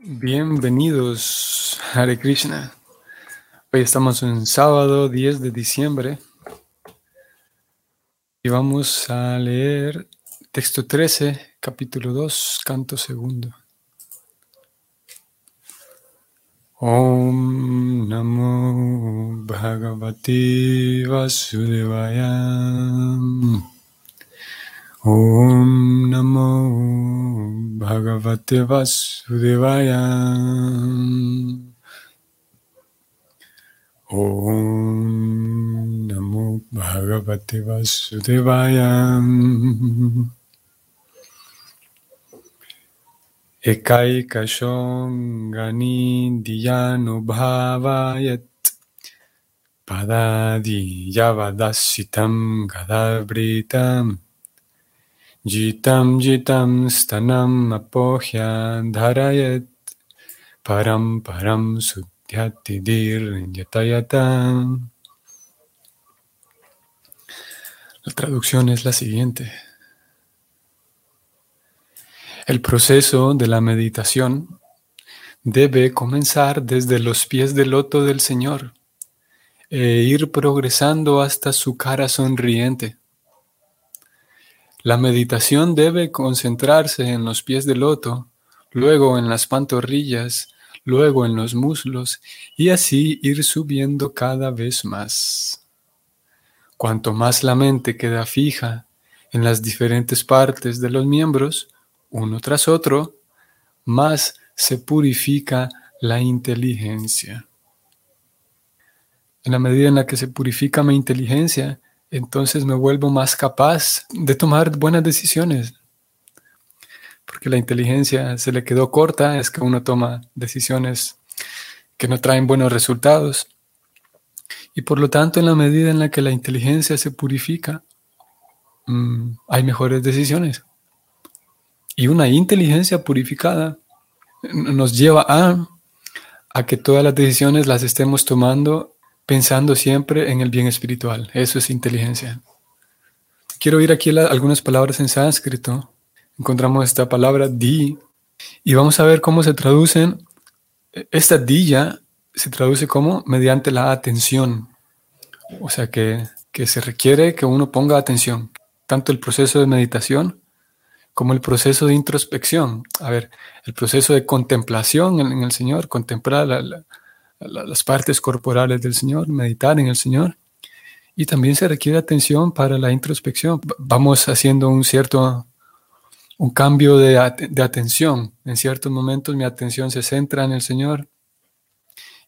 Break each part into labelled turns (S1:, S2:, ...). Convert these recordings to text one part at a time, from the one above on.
S1: Bienvenidos, Hare Krishna. Hoy estamos en sábado 10 de diciembre y vamos a leer texto 13, capítulo 2, canto segundo. Om Namo Bhagavati Vasudevaya. Om Namo Bhagavate Vasudevaya. Om Namo Bhagavate Vasudevaya. Ekaikashongani Diyanu Bhavayat Padadi Yavadasitam Gadabritam Jitam jitam apohya param param. La traducción es la siguiente. El proceso de la meditación debe comenzar desde los pies del loto del Señor e ir progresando hasta su cara sonriente. La meditación debe concentrarse en los pies del loto, luego en las pantorrillas, luego en los muslos y así ir subiendo cada vez más. Cuanto más la mente queda fija en las diferentes partes de los miembros, uno tras otro, más se purifica la inteligencia. En la medida en la que se purifica mi inteligencia, entonces me vuelvo más capaz de tomar buenas decisiones. Porque la inteligencia se le quedó corta, es que uno toma decisiones que no traen buenos resultados. Y por lo tanto, en la medida en la que la inteligencia se purifica, mm, hay mejores decisiones. Y una inteligencia purificada nos lleva a, a que todas las decisiones las estemos tomando pensando siempre en el bien espiritual. Eso es inteligencia. Quiero ir aquí algunas palabras en sánscrito. Encontramos esta palabra di y vamos a ver cómo se traducen. Esta di ya se traduce como mediante la atención. O sea que, que se requiere que uno ponga atención. Tanto el proceso de meditación como el proceso de introspección. A ver, el proceso de contemplación en, el Señor, contemplar la las partes corporales del Señor, meditar en el Señor. Y también se requiere atención para la introspección. Vamos haciendo un cierto, un cambio de, atención. En ciertos momentos mi atención se centra en el Señor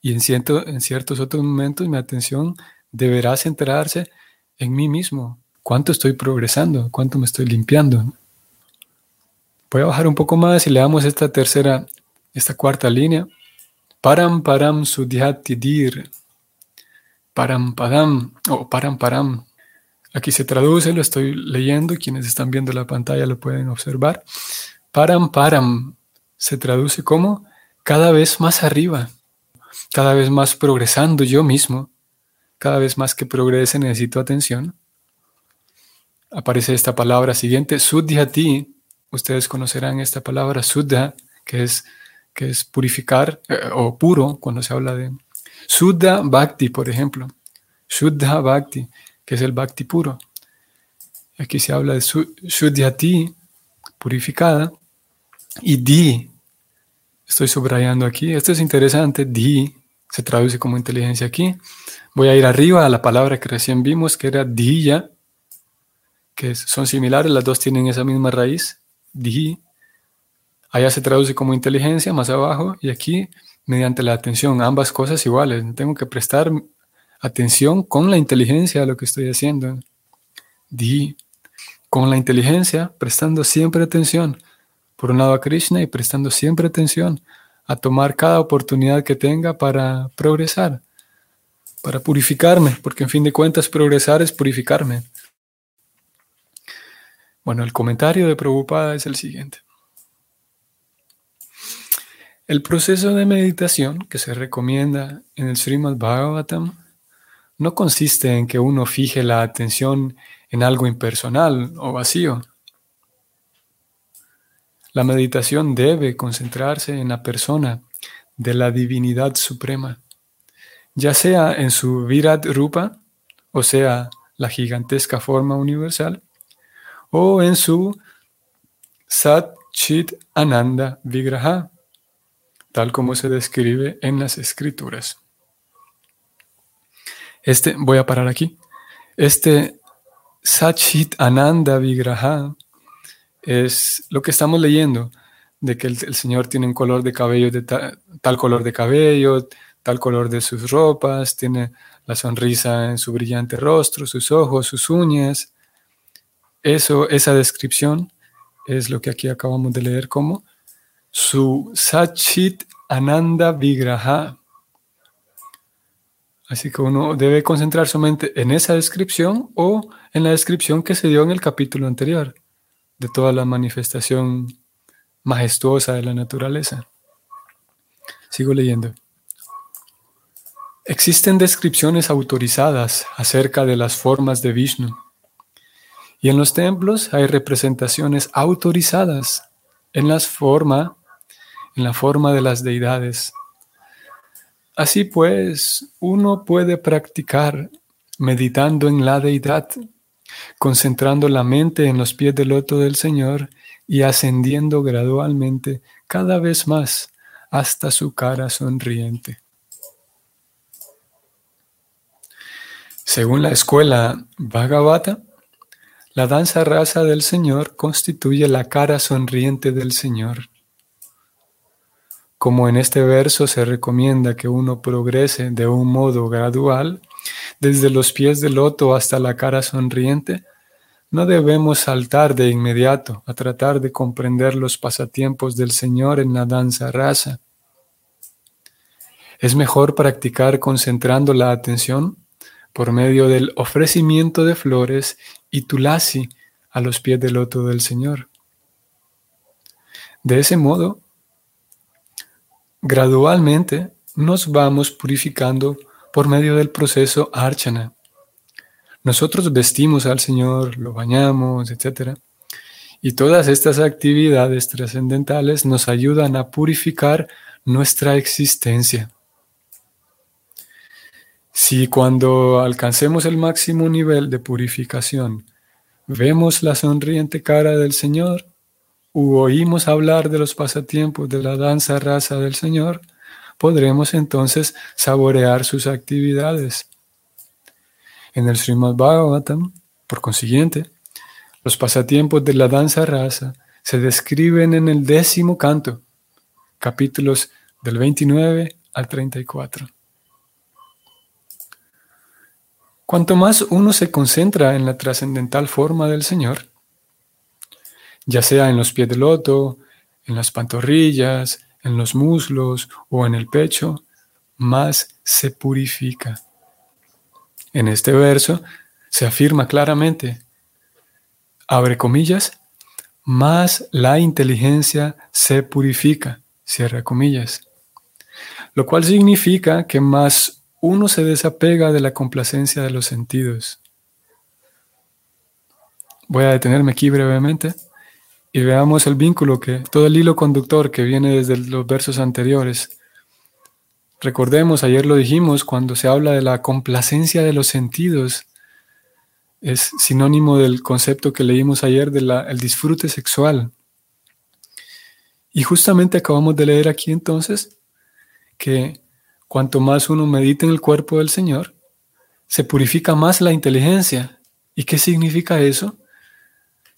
S1: y en, cierto, en ciertos otros momentos mi atención deberá centrarse en mí mismo. ¿Cuánto estoy progresando? ¿Cuánto me estoy limpiando? Voy a bajar un poco más y leamos esta tercera, esta cuarta línea. Param param dir. Param padam o param param. Aquí se traduce, lo estoy leyendo, quienes están viendo la pantalla lo pueden observar. Param param se traduce como cada vez más arriba, cada vez más progresando yo mismo, cada vez más que progrese necesito atención. Aparece esta palabra siguiente, ti. Ustedes conocerán esta palabra suddha, que es que es purificar eh, o puro cuando se habla de Suddha Bhakti, por ejemplo. Shuddha Bhakti, que es el Bhakti puro. Aquí se habla de Shuddhati, purificada, y Di, estoy subrayando aquí, esto es interesante, Di se traduce como inteligencia aquí. Voy a ir arriba a la palabra que recién vimos, que era Diya, que son similares, las dos tienen esa misma raíz, Di, Allá se traduce como inteligencia más abajo y aquí mediante la atención, ambas cosas iguales. Tengo que prestar atención con la inteligencia a lo que estoy haciendo. Di, con la inteligencia, prestando siempre atención, por un lado a Krishna y prestando siempre atención a tomar cada oportunidad que tenga para progresar, para purificarme, porque en fin de cuentas progresar es purificarme. Bueno, el comentario de Prabhupada es el siguiente. El proceso de meditación que se recomienda en el Srimad Bhagavatam no consiste en que uno fije la atención en algo impersonal o vacío. la meditación debe concentrarse en la persona de la divinidad suprema, ya sea en su Virat Rupa, o sea, la gigantesca forma universal, o en su Sat Chit Ananda Vigraha, tal como se describe en las escrituras. Este, voy a parar aquí. Este Chit Ananda Vigraha es lo que estamos leyendo, de que el, Señor tiene un color de cabello, de tal color de cabello, tal color de sus ropas, tiene la sonrisa en su brillante rostro, sus ojos, sus uñas. Eso, esa descripción es lo que aquí acabamos de leer como su Sachit Ananda Vigraha. Así que uno debe concentrar su mente en esa descripción o en la descripción que se dio en el capítulo anterior de toda la manifestación majestuosa de la naturaleza. Sigo leyendo. Existen descripciones autorizadas acerca de las formas de Vishnu. Y en los templos hay representaciones autorizadas en, las forma, en la forma de las deidades. Así pues, uno puede practicar meditando en la deidad concentrando la mente en los pies del loto del Señor y ascendiendo gradualmente cada vez más hasta su cara sonriente. Según la escuela Bhagavata, la danza rasa del Señor constituye la cara sonriente del Señor. Como en este verso se recomienda que uno progrese de un modo gradual, desde los pies del loto hasta la cara sonriente, no debemos saltar de inmediato a tratar de comprender los pasatiempos del Señor en la danza rasa. Es mejor practicar concentrando la atención por medio del ofrecimiento de flores y tulasi a los pies del loto del Señor. De ese modo, gradualmente nos vamos purificando por medio del proceso archana. Nosotros vestimos al Señor, lo bañamos, etc. Y todas estas actividades trascendentales nos ayudan a purificar nuestra existencia. Si cuando alcancemos el máximo nivel de purificación vemos la sonriente cara del Señor, u oímos hablar de los pasatiempos de la danza raza del Señor, podremos entonces saborear sus actividades. En el Srimad Bhagavatam, por consiguiente, los pasatiempos de la danza rasa se describen en el décimo canto, capítulos del 29 al 34. Cuanto más uno se concentra en la trascendental forma del Señor, ya sea en los pies del loto, en las pantorrillas, en los muslos o en el pecho, más se purifica. En este verso se afirma claramente, abre comillas, más la inteligencia se purifica, cierra comillas. Lo cual significa que más uno se desapega de la complacencia de los sentidos. Voy a detenerme aquí brevemente y veamos el vínculo que, todo el hilo conductor que viene desde los versos anteriores. Recordemos, ayer lo dijimos, cuando se habla de la complacencia de los sentidos, es sinónimo del concepto que leímos ayer del disfrute sexual. Y justamente acabamos de leer aquí entonces que cuanto más uno medita en el cuerpo del Señor, se purifica más la inteligencia. ¿Y qué significa eso?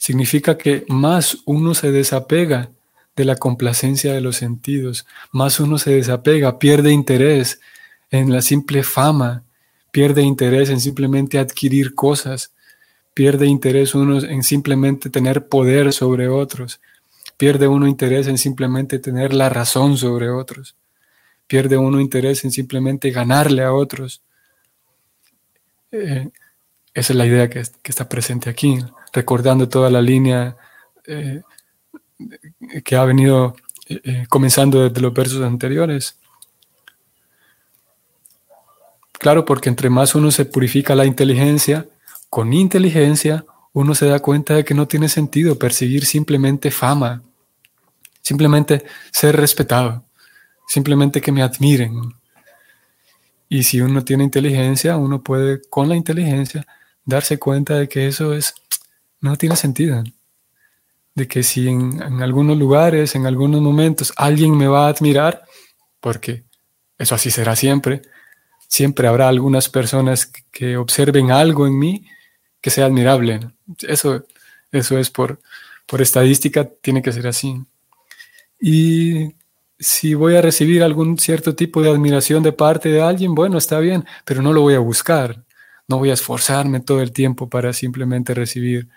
S1: Significa que más uno se desapega de la complacencia de los sentidos, más uno se desapega, pierde interés en la simple fama, pierde interés en simplemente adquirir cosas, pierde interés uno en simplemente tener poder sobre otros, pierde uno interés en simplemente tener la razón sobre otros, pierde uno interés en simplemente ganarle a otros. Eh, esa es la idea que, está presente aquí, recordando toda la línea eh, que ha venido eh, comenzando desde los versos anteriores. Claro, porque entre más uno se purifica la inteligencia, con inteligencia uno se da cuenta de que no tiene sentido perseguir simplemente fama, Simplemente ser respetado, simplemente que me admiren. Y si uno tiene inteligencia, uno puede con la inteligencia darse cuenta de que eso es no tiene sentido. De que si en, algunos lugares, en algunos momentos, alguien me va a admirar, porque eso así será siempre, siempre habrá algunas personas que observen algo en mí que sea admirable. Eso, eso es por, por estadística, tiene que ser así. Y si voy a recibir algún cierto tipo de admiración de parte de alguien, bueno, está bien, pero no lo voy a buscar. No voy a esforzarme todo el tiempo para simplemente recibir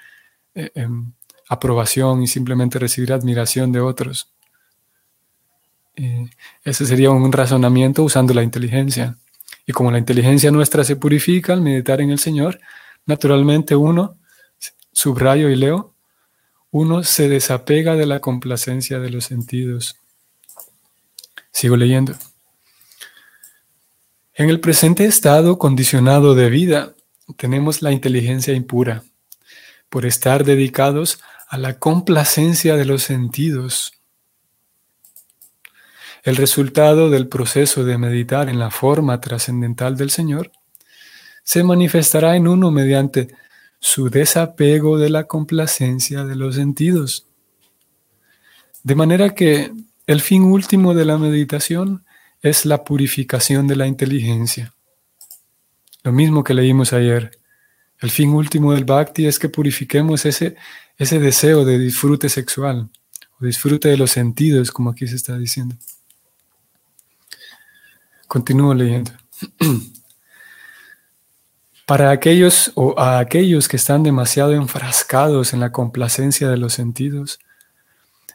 S1: eh, em, aprobación y simplemente recibir admiración de otros. Eh, ese sería un razonamiento usando la inteligencia. Y como la inteligencia nuestra se purifica al meditar en el Señor, naturalmente uno, subrayo y leo, uno se desapega de la complacencia de los sentidos. Sigo leyendo. En el presente estado condicionado de vida tenemos la inteligencia impura por estar dedicados a la complacencia de los sentidos el resultado del proceso de meditar en la forma trascendental del Señor se manifestará en uno mediante su desapego de la complacencia de los sentidos. De manera que el fin último de la meditación es la purificación de la inteligencia. Lo mismo que leímos ayer. El fin último del bhakti es que purifiquemos ese, ese deseo de disfrute sexual o disfrute de los sentidos, como aquí se está diciendo. Continúo leyendo. Para aquellos o a aquellos que están demasiado enfrascados en la complacencia de los sentidos,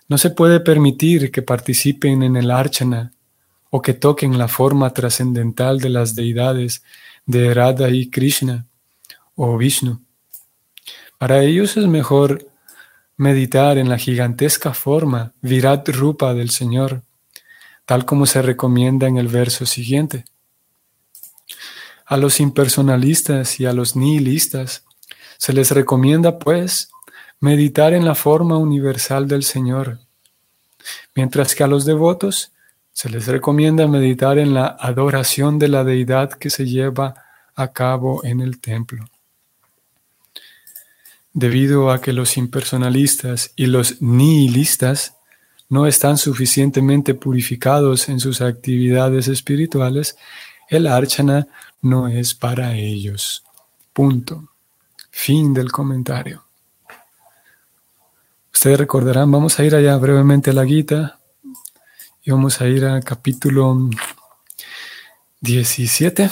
S1: no se puede permitir que participen en el archana o que toquen la forma trascendental de las deidades de Radha y Krishna o Vishnu. Para ellos es mejor meditar en la gigantesca forma Virat Rupa del Señor tal como se recomienda en el verso siguiente. A los impersonalistas y a los nihilistas se les recomienda, pues, meditar en la forma universal del Señor, mientras que a los devotos se les recomienda meditar en la adoración de la deidad que se lleva a cabo en el templo. Debido a que los impersonalistas y los nihilistas no están suficientemente purificados en sus actividades espirituales, el archana no es para ellos. Punto. Fin del comentario. Ustedes recordarán, vamos a ir allá brevemente a la Gita y vamos a ir al capítulo 17,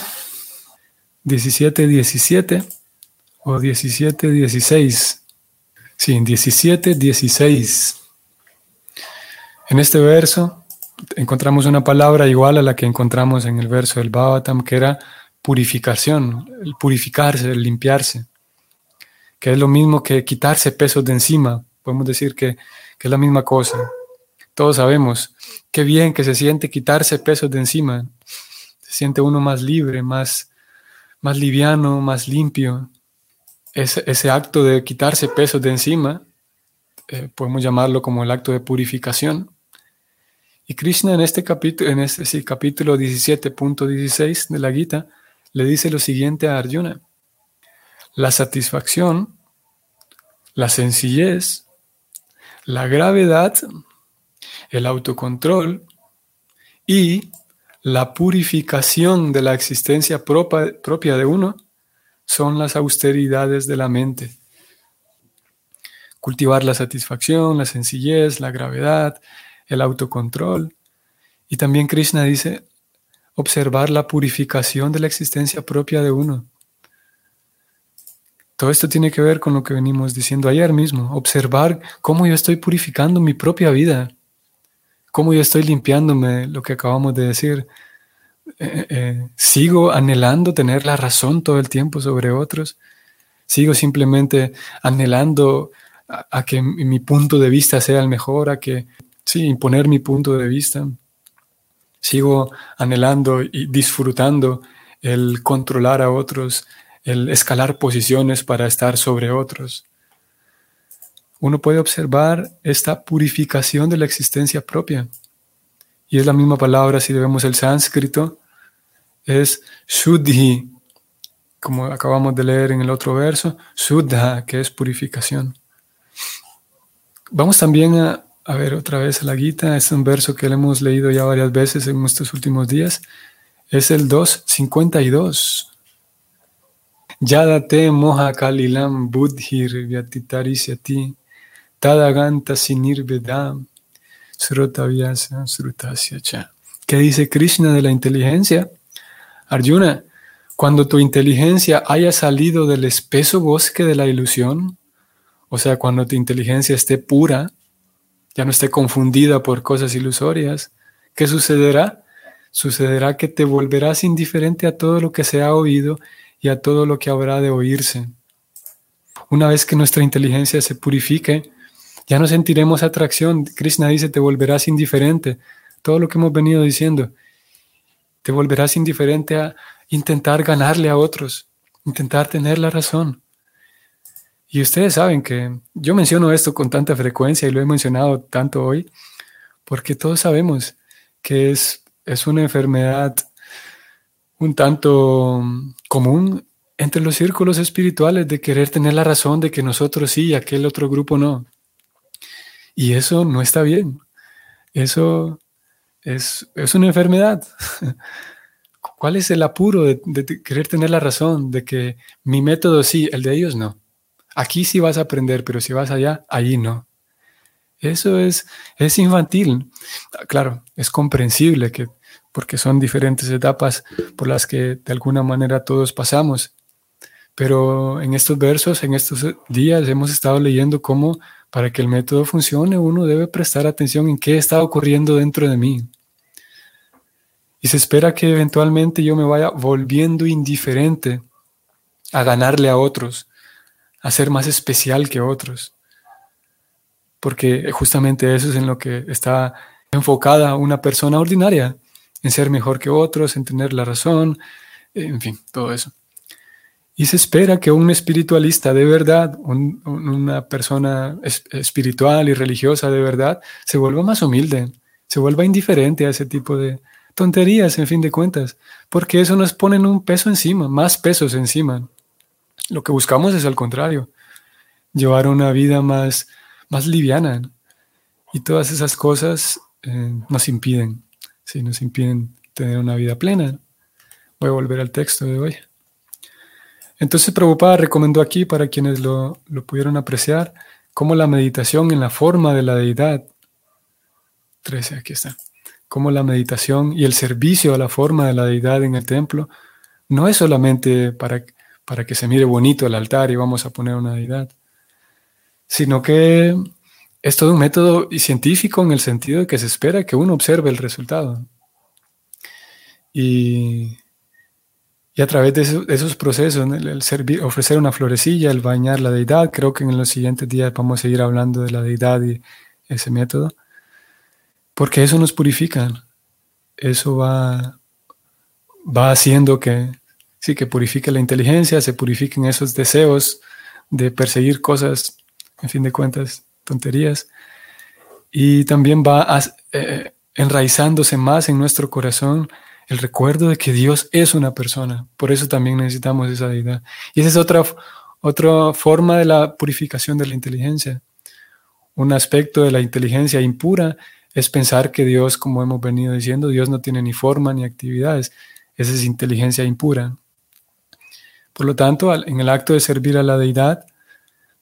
S1: 17, 17 o 17, 16. Sí, 17, 16. En este verso encontramos una palabra igual a la que encontramos en el verso del Bhavatam, que era purificación, el purificarse, el limpiarse, que es lo mismo que quitarse pesos de encima. Podemos decir que, es la misma cosa. Todos sabemos qué bien que se siente quitarse pesos de encima. Se siente uno más libre, más, más liviano, más limpio. Ese, ese acto de quitarse pesos de encima, eh, podemos llamarlo como el acto de purificación. Y Krishna en este capítulo, en este capítulo 17.16 de la Gita, le dice lo siguiente a Arjuna. La satisfacción, la sencillez, la gravedad, el autocontrol y la purificación de la existencia propia de uno son las austeridades de la mente. Cultivar la satisfacción, la sencillez, la gravedad, el autocontrol. Y también Krishna dice, observar la purificación de la existencia propia de uno. Todo esto tiene que ver con lo que venimos diciendo ayer mismo, observar cómo yo estoy purificando mi propia vida, cómo yo estoy limpiándome, lo que acabamos de decir. Sigo anhelando tener la razón todo el tiempo sobre otros, sigo simplemente anhelando a que mi punto de vista sea el mejor, a que sí, imponer mi punto de vista. Sigo anhelando y disfrutando el controlar a otros, el escalar posiciones para estar sobre otros. uno puede observar esta purificación de la existencia propia. Y es la misma palabra, si vemos el sánscrito, es shuddhi, como acabamos de leer en el otro verso, shuddha, que es purificación. Vamos también a, ver otra vez la Gita, es un verso que le hemos leído ya varias veces en estos últimos días, es el 252. Yadate moha kalilam buddhir vyatitarisyati tadaganta sinirvedam srutasya cha. ¿Qué dice Krishna de la inteligencia? Arjuna, cuando tu inteligencia haya salido del espeso bosque de la ilusión, o sea, cuando tu inteligencia esté pura, ya no esté confundida por cosas ilusorias, ¿qué sucederá? Sucederá que te volverás indiferente a todo lo que se ha oído y a todo lo que habrá de oírse. Una vez que nuestra inteligencia se purifique, ya no sentiremos atracción. Krishna dice, te volverás indiferente. Todo lo que hemos venido diciendo te volverás indiferente a intentar ganarle a otros, intentar tener la razón. Y ustedes saben que yo menciono esto con tanta frecuencia y lo he mencionado tanto hoy, porque todos sabemos que es, es una enfermedad un tanto común entre los círculos espirituales de querer tener la razón de que nosotros sí y aquel otro grupo no. Y eso no está bien. Eso es, una enfermedad. ¿Cuál es el apuro de, querer tener la razón de que mi método sí, el de ellos no? Aquí sí vas a aprender, pero si vas allá, allí no. Eso es, es infantil. Claro, es comprensible que, porque son diferentes etapas por las que de alguna manera todos pasamos. Pero en estos versos, en estos días, hemos estado leyendo cómo para que el método funcione uno debe prestar atención en qué está ocurriendo dentro de mí. Y se espera que eventualmente yo me vaya volviendo indiferente a ganarle a otros, a ser más especial que otros. Porque justamente eso es en lo que está enfocada una persona ordinaria, en ser mejor que otros, en tener la razón, en fin, todo eso. Y se espera que un espiritualista de verdad, una persona espiritual y religiosa de verdad, se vuelva más humilde, se vuelva indiferente a ese tipo de, tonterías en fin de cuentas, porque eso nos pone un peso encima, más pesos encima. Lo que buscamos es al contrario, llevar una vida más, más liviana. Y todas esas cosas eh, nos impiden, sí, nos impiden tener una vida plena. Voy a volver al texto de hoy. Entonces Prabhupada recomendó aquí, para quienes lo, lo pudieron apreciar, como la meditación en la forma de la deidad. 13, aquí está como la meditación y el servicio a la forma de la deidad en el templo no es solamente para, para que se mire bonito el altar y vamos a poner una deidad, sino que es todo un método científico en el sentido de que se espera que uno observe el resultado. Y, y a través de, esos procesos, el, servir, ofrecer una florecilla, el bañar la deidad, creo que en los siguientes días vamos a seguir hablando de la deidad y ese método porque eso nos purifica. Eso va, va haciendo que, sí, que purifique la inteligencia, se purifiquen esos deseos de perseguir cosas, en fin de cuentas, tonterías. Y también va eh, enraizándose más en nuestro corazón el recuerdo de que Dios es una persona. Por eso también necesitamos esa deidad. Y esa es otra, otra forma de la purificación de la inteligencia. Un aspecto de la inteligencia impura es pensar que Dios, como hemos venido diciendo, Dios no tiene ni forma ni actividades. Esa es inteligencia impura. Por lo tanto, en el acto de servir a la deidad,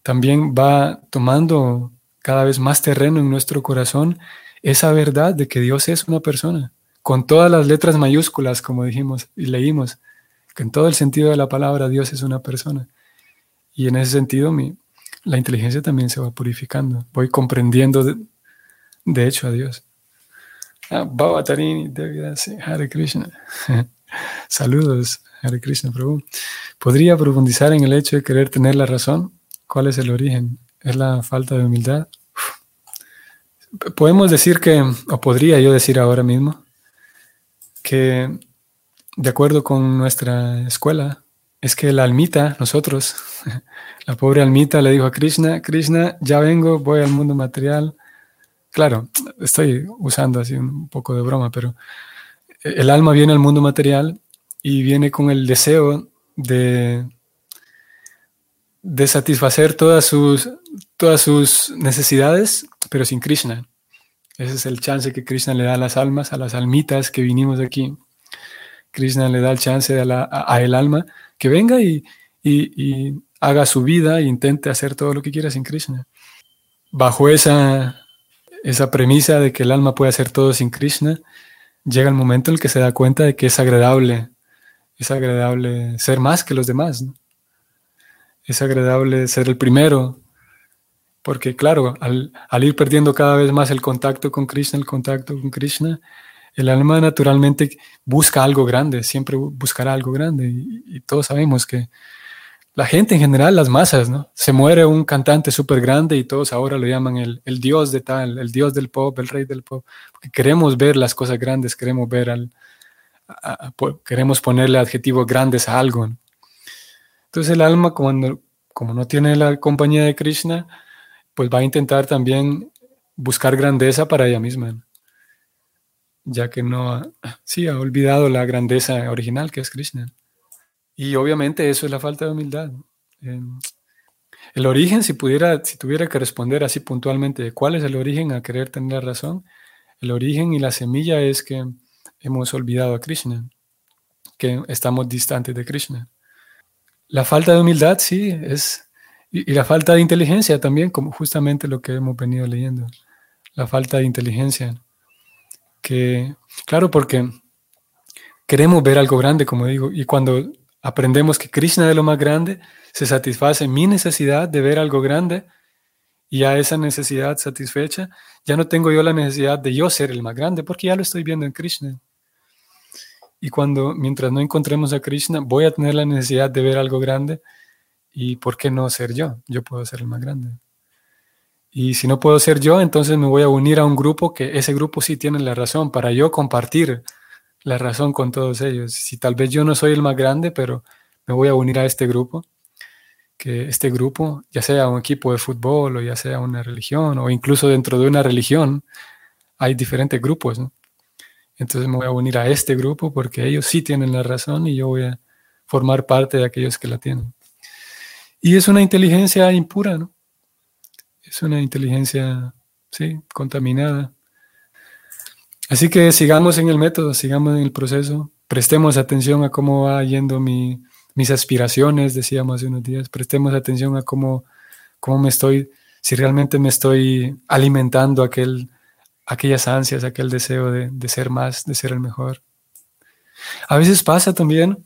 S1: también va tomando cada vez más terreno en nuestro corazón esa verdad de que Dios es una persona, con todas las letras mayúsculas, como dijimos y leímos, que en todo el sentido de la palabra Dios es una persona. Y en ese sentido mi, la inteligencia también se va purificando. Voy comprendiendo de hecho a Dios. Ah, Baba Tarini, Hare Krishna. Saludos, Hare Krishna Prabhu. ¿Podría profundizar en el hecho de querer tener la razón? ¿Cuál es el origen? ¿Es la falta de humildad? Podemos decir que, o podría yo decir ahora mismo, que de acuerdo con nuestra escuela, es que la almita, nosotros, la pobre almita le dijo a Krishna, Krishna, ya vengo, voy al mundo material. Claro, estoy usando así un poco de broma, pero el alma viene al mundo material y viene con el deseo de, de satisfacer todas sus, todas sus necesidades, pero sin Krishna. Ese es el chance que Krishna le da a las almas, a las almitas que vinimos aquí. Krishna le da el chance a, el alma que venga y, y, haga su vida e intente hacer todo lo que quiera sin Krishna. Bajo esa, esa premisa de que el alma puede hacer todo sin Krishna, llega el momento en el que se da cuenta de que es agradable, es agradable ser más que los demás. Es agradable ser el primero, porque claro, al, ir perdiendo cada vez más el contacto con Krishna, el contacto con Krishna, el alma naturalmente busca algo grande, siempre buscará algo grande. Y, todos sabemos que la gente en general, las masas, ¿no? Se muere un cantante súper grande y todos ahora lo llaman el, el, dios de tal, el dios del pop, el rey del pop. Porque queremos ver las cosas grandes, queremos ver al, queremos ponerle adjetivos grandes a algo. Entonces el alma, cuando, como no tiene la compañía de Krishna, pues va a intentar también buscar grandeza para ella misma, ya que no, sí, ha olvidado la grandeza original que es Krishna. Y obviamente eso es la falta de humildad. el origen, si pudiera, si tuviera que responder así puntualmente cuál es el origen a querer tener razón, el origen y la semilla es que hemos olvidado a Krishna, que estamos distantes de Krishna. La falta de humildad, sí, es y, la falta de inteligencia también, como justamente lo que hemos venido leyendo. La falta de inteligencia. Que, claro, porque queremos ver algo grande, como digo, y cuando aprendemos que Krishna es lo más grande, se satisface mi necesidad de ver algo grande, y a esa necesidad satisfecha, ya no tengo yo la necesidad de yo ser el más grande, porque ya lo estoy viendo en Krishna. Y cuando, mientras no encontremos a Krishna, voy a tener la necesidad de ver algo grande, ¿Y por qué no ser yo? Yo puedo ser el más grande. Y si no puedo ser yo, entonces me voy a unir a un grupo que ese grupo sí tiene la razón para yo compartir la razón con todos ellos. Si tal vez yo no soy el más grande, pero me voy a unir a este grupo, que este grupo, ya sea un equipo de fútbol o ya sea una religión o incluso dentro de una religión, hay diferentes grupos. Entonces me voy a unir a este grupo porque ellos sí tienen la razón y yo voy a formar parte de aquellos que la tienen. Y es una inteligencia impura, ¿no? Es una inteligencia, sí, contaminada. Así que sigamos en el método, sigamos en el proceso, prestemos atención a cómo va yendo mi, mis aspiraciones, decíamos hace unos días, prestemos atención a cómo, cómo me estoy, si realmente me estoy alimentando aquel, aquellas ansias, aquel deseo de, de ser más, de ser el mejor. A veces pasa también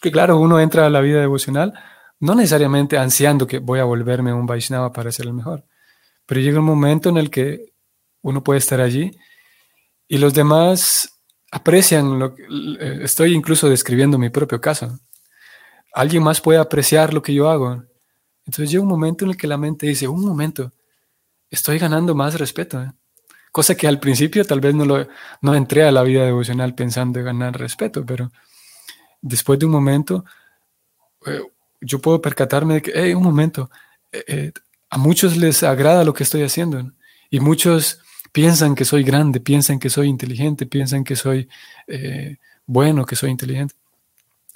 S1: que, claro, uno entra a la vida devocional no necesariamente ansiando que voy a volverme un Vaishnava para ser el mejor, pero llega un momento en el que uno puede estar allí y los demás aprecian lo que eh, estoy incluso describiendo mi propio caso. Alguien más puede apreciar lo que yo hago. Entonces llega un momento en el que la mente dice, un momento, estoy ganando más respeto. ¿eh? Cosa que al principio tal vez no, lo, no entré a la vida devocional pensando en ganar respeto, pero después de un momento eh, yo puedo percatarme de que, hey, un momento, eh, eh, a muchos les agrada lo que estoy haciendo y muchos piensan que soy grande, piensan que soy inteligente, piensan que soy eh, bueno, que soy inteligente.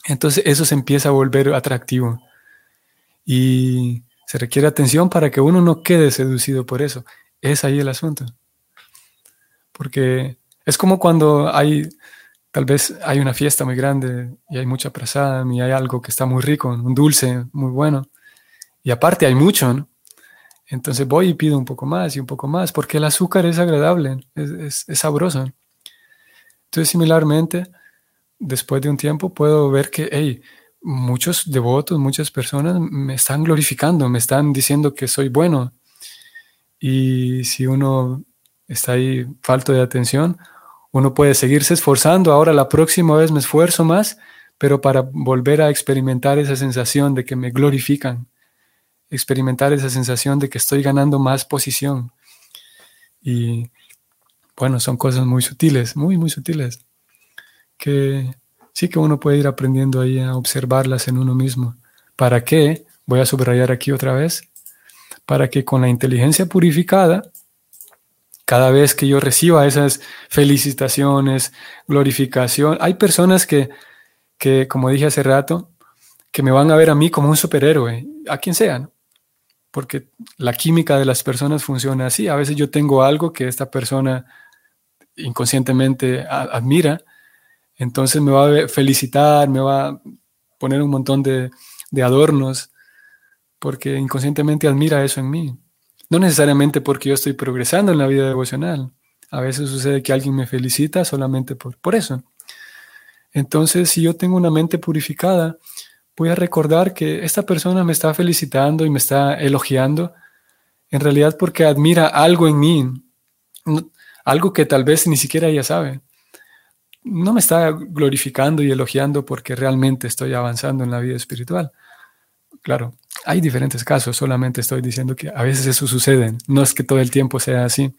S1: Entonces eso se empieza a volver atractivo y se requiere atención para que uno no quede seducido por eso. Es ahí el asunto. Porque es como cuando hay Tal vez hay una fiesta muy grande y hay mucha prasada y hay algo que está muy rico, un dulce muy bueno. Y aparte hay mucho. Entonces voy y pido un poco más y un poco más, porque el azúcar es agradable, es, es, sabroso. Entonces, similarmente, después de un tiempo puedo ver que, hey, muchos devotos, muchas personas me están glorificando, me están diciendo que soy bueno. Y si uno está ahí falto de atención, uno puede seguirse esforzando, ahora la próxima vez me esfuerzo más, pero para volver a experimentar esa sensación de que me glorifican, experimentar esa sensación de que estoy ganando más posición. Y bueno, son cosas muy sutiles, muy, muy sutiles, que sí que uno puede ir aprendiendo ahí a observarlas en uno mismo. ¿Para qué? Voy a subrayar aquí otra vez. Para que con la inteligencia purificada, cada vez que yo reciba esas felicitaciones, glorificación, hay personas que, que, como dije hace rato, que me van a ver a mí como un superhéroe, a quien sea, porque la química de las personas funciona así. A veces yo tengo algo que esta persona inconscientemente admira, entonces me va a felicitar, me va a poner un montón de, de adornos, porque inconscientemente admira eso en mí. No necesariamente porque yo estoy progresando en la vida devocional. A veces sucede que alguien me felicita solamente por, por eso. Entonces, si yo tengo una mente purificada, voy a recordar que esta persona me está felicitando y me está elogiando, en realidad porque admira algo en mí, algo que tal vez ni siquiera ella sabe. No me está glorificando y elogiando porque realmente estoy avanzando en la vida espiritual. Claro, hay diferentes casos, solamente estoy diciendo que a veces eso sucede, no es que todo el tiempo sea así.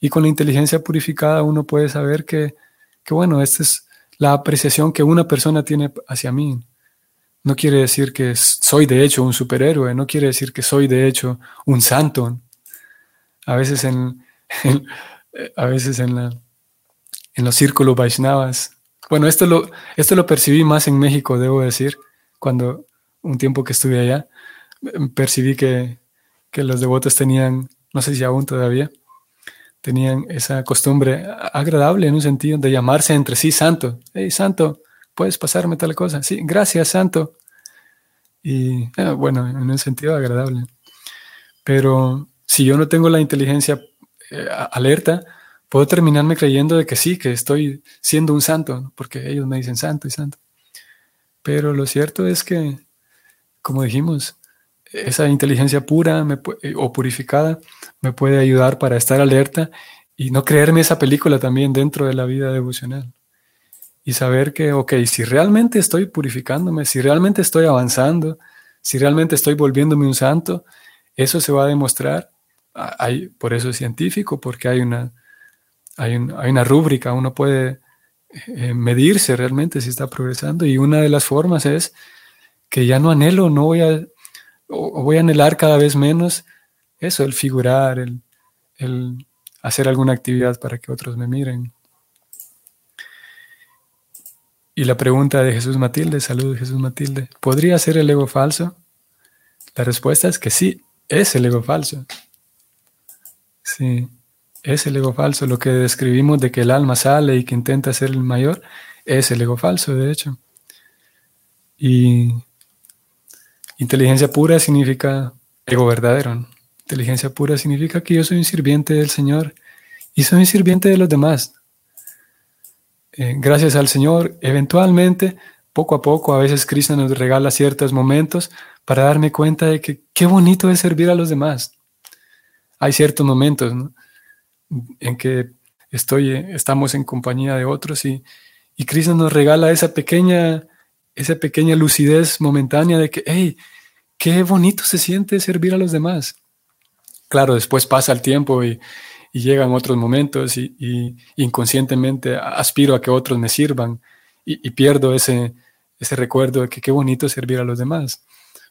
S1: Y con la inteligencia purificada uno puede saber que, que bueno, esta es la apreciación que una persona tiene hacia mí. No quiere decir que soy de hecho un superhéroe, no quiere decir que soy de hecho un santo. A veces en, a veces en, la, en los círculos Vaishnavas. Bueno, esto lo, esto lo percibí más en México, debo decir, cuando un tiempo que estuve allá, percibí que, que los devotos tenían, no sé si aún todavía, tenían esa costumbre agradable en un sentido de llamarse entre sí santo. Hey, santo, ¿puedes pasarme tal cosa? Sí, gracias, santo. Y eh, bueno, en un sentido agradable. Pero si yo no tengo la inteligencia eh, alerta, puedo terminarme creyendo de que sí, que estoy siendo un santo, porque ellos me dicen santo y santo. Pero lo cierto es que, como dijimos, esa inteligencia pura eh, o purificada me puede ayudar para estar alerta y no creerme esa película también dentro de la vida devocional. Y saber que, ok, si realmente estoy purificándome, si realmente estoy avanzando, si realmente estoy volviéndome un santo, eso se va a demostrar. Hay, por eso es científico, porque hay una, hay, una rúbrica, uno puede eh, medirse realmente si está progresando. Y una de las formas es que ya no anhelo, no voy a o, voy a anhelar cada vez menos eso, el figurar, el, el hacer alguna actividad para que otros me miren. Y la pregunta de Jesús Matilde, salud Jesús Matilde, ¿podría ser el ego falso? La respuesta es que sí, es el ego falso. Sí, es el ego falso. Lo que describimos de que el alma sale y que intenta ser el mayor, es el ego falso, de hecho. Y Inteligencia pura significa ego verdadero. Inteligencia pura significa que yo soy un sirviente del Señor y soy un sirviente de los demás. Eh, gracias al Señor, eventualmente, poco a poco, a veces Cristo nos regala ciertos momentos para darme cuenta de que qué bonito es servir a los demás. Hay ciertos momentos en que estoy, estamos en compañía de otros y, y Cristo nos regala esa pequeña esa pequeña lucidez momentánea de que, hey, qué bonito se siente servir a los demás. Claro, después pasa el tiempo y, llegan otros momentos y, inconscientemente aspiro a que otros me sirvan y, pierdo ese, ese recuerdo de que qué bonito servir a los demás.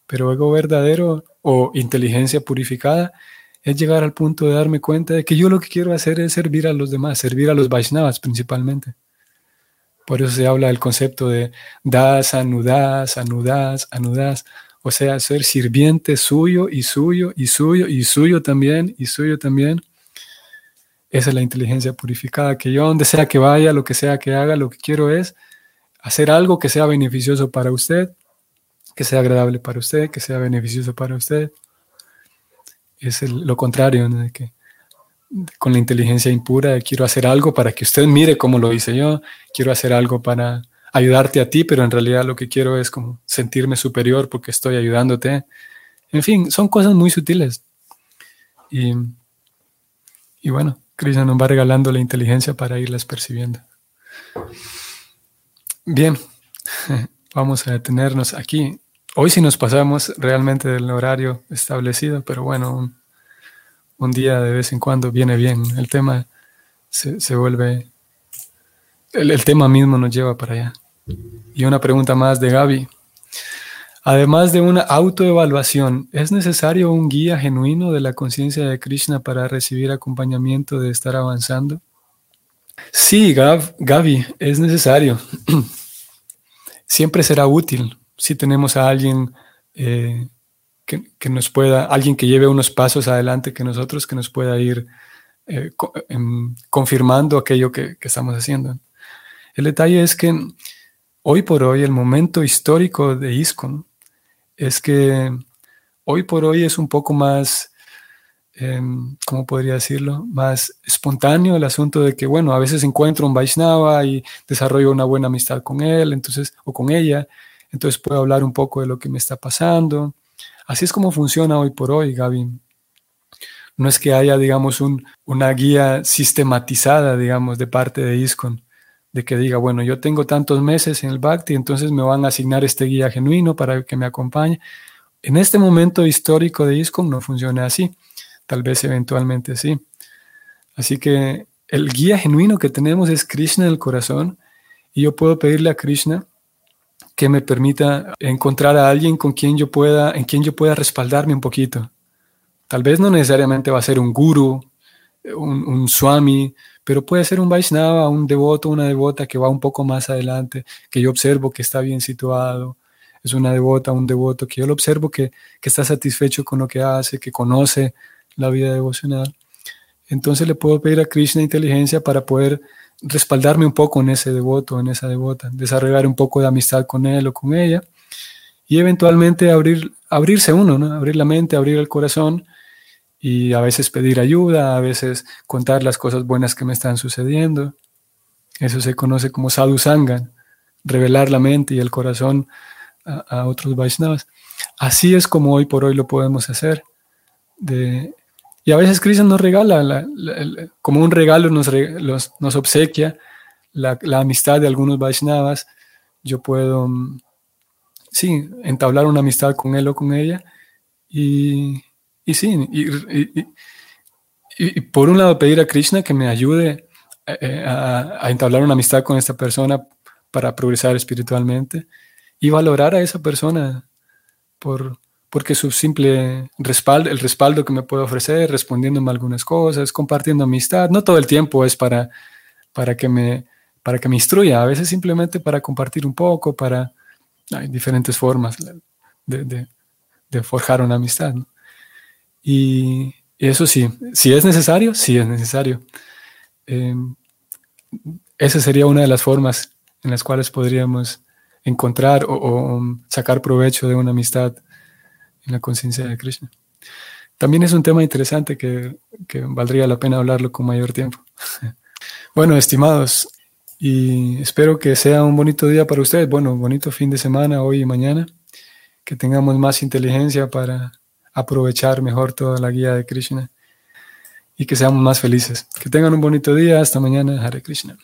S1: Pero algo verdadero o inteligencia purificada es llegar al punto de darme cuenta de que yo lo que quiero hacer es servir a los demás, servir a los Vaishnavas principalmente. Por eso se habla del concepto de das, anudas, anudas, anudas. O sea, ser sirviente suyo y suyo y suyo y suyo también y suyo también. Esa es la inteligencia purificada, que yo donde sea que vaya, lo que sea que haga, lo que quiero es hacer algo que sea beneficioso para usted, que sea agradable para usted, que sea beneficioso para usted. Es lo contrario, de que con la inteligencia impura, quiero hacer algo para que usted mire cómo lo hice yo, quiero hacer algo para ayudarte a ti, pero en realidad lo que quiero es como sentirme superior porque estoy ayudándote. En fin, son cosas muy sutiles. Y, y bueno, Krishna nos va regalando la inteligencia para irlas percibiendo. Bien, vamos a detenernos aquí. Hoy sí nos pasamos realmente del horario establecido, pero bueno, un día de vez en cuando viene bien. El tema se, vuelve, el, tema mismo nos lleva para allá. Y una pregunta más de Gaby. Además de una autoevaluación, ¿es necesario un guía genuino de la conciencia de Krishna para recibir acompañamiento de estar avanzando? Sí, Gaby, es necesario. Siempre será útil si tenemos a alguien eh, que, nos pueda, alguien que lleve unos pasos adelante que nosotros, que nos pueda ir eh, em, confirmando aquello que, que estamos haciendo. El detalle es que hoy por hoy el momento histórico de ISCON es que hoy por hoy es un poco más, em, ¿cómo podría decirlo? Más espontáneo el asunto de que, bueno, a veces encuentro un Vaishnava y desarrollo una buena amistad con él, entonces, o con ella, entonces puedo hablar un poco de lo que me está pasando. Así es como funciona hoy por hoy, Gaby. No es que haya, digamos, un, una guía sistematizada, digamos, de parte de ISCON de que diga, bueno, yo tengo tantos meses en el Bhakti, entonces me van a asignar este guía genuino para que me acompañe. En este momento histórico de ISKCON no funciona así, tal vez eventualmente sí. Así que el guía genuino que tenemos es Krishna en el corazón y yo puedo pedirle a Krishna que me permita encontrar a alguien con quien yo pueda, en quien yo pueda respaldarme un poquito. Tal vez no necesariamente va a ser un guru, un, un swami, pero puede ser un Vaishnava, un devoto, una devota que va un poco más adelante, que yo observo que está bien situado, es una devota, un devoto que yo lo observo que, está satisfecho con lo que hace, que conoce la vida devocional. Entonces le puedo pedir a Krishna inteligencia para poder respaldarme un poco en ese devoto, en esa devota, desarrollar un poco de amistad con él o con ella y eventualmente abrir, abrirse uno, ¿no? abrir la mente, abrir el corazón y a veces pedir ayuda, a veces contar las cosas buenas que me están sucediendo. Eso se conoce como sadhu sangan, revelar la mente y el corazón a, otros Vaishnavas. Así es como hoy por hoy lo podemos hacer. Y a veces Krishna nos regala, como un regalo nos, nos obsequia la, amistad de algunos Vaishnavas. Yo puedo, mm, sí, entablar una amistad con él o con ella y, y sí, y, por un lado pedir a Krishna que me ayude eh, eh, a, entablar una amistad con esta persona para progresar espiritualmente y valorar a esa persona por, porque su simple respaldo, el respaldo que me puede ofrecer, respondiéndome algunas cosas, compartiendo amistad, no todo el tiempo es para, para, que, me, para que me instruya, a veces simplemente para compartir un poco, para... Hay diferentes formas de, forjar una amistad. Y eso sí, si es necesario, sí es necesario. Em, esa sería una de las formas en las cuales podríamos encontrar o, sacar provecho de una amistad en la conciencia de Krishna. También es un tema interesante que, que valdría la pena hablarlo con mayor tiempo. bueno, estimados, y espero que sea un bonito día para ustedes. Bueno, bonito fin de semana hoy y mañana. Que tengamos más inteligencia para aprovechar mejor toda la guía de Krishna y que seamos más felices. Que tengan un bonito día. Hasta mañana. Hare Krishna.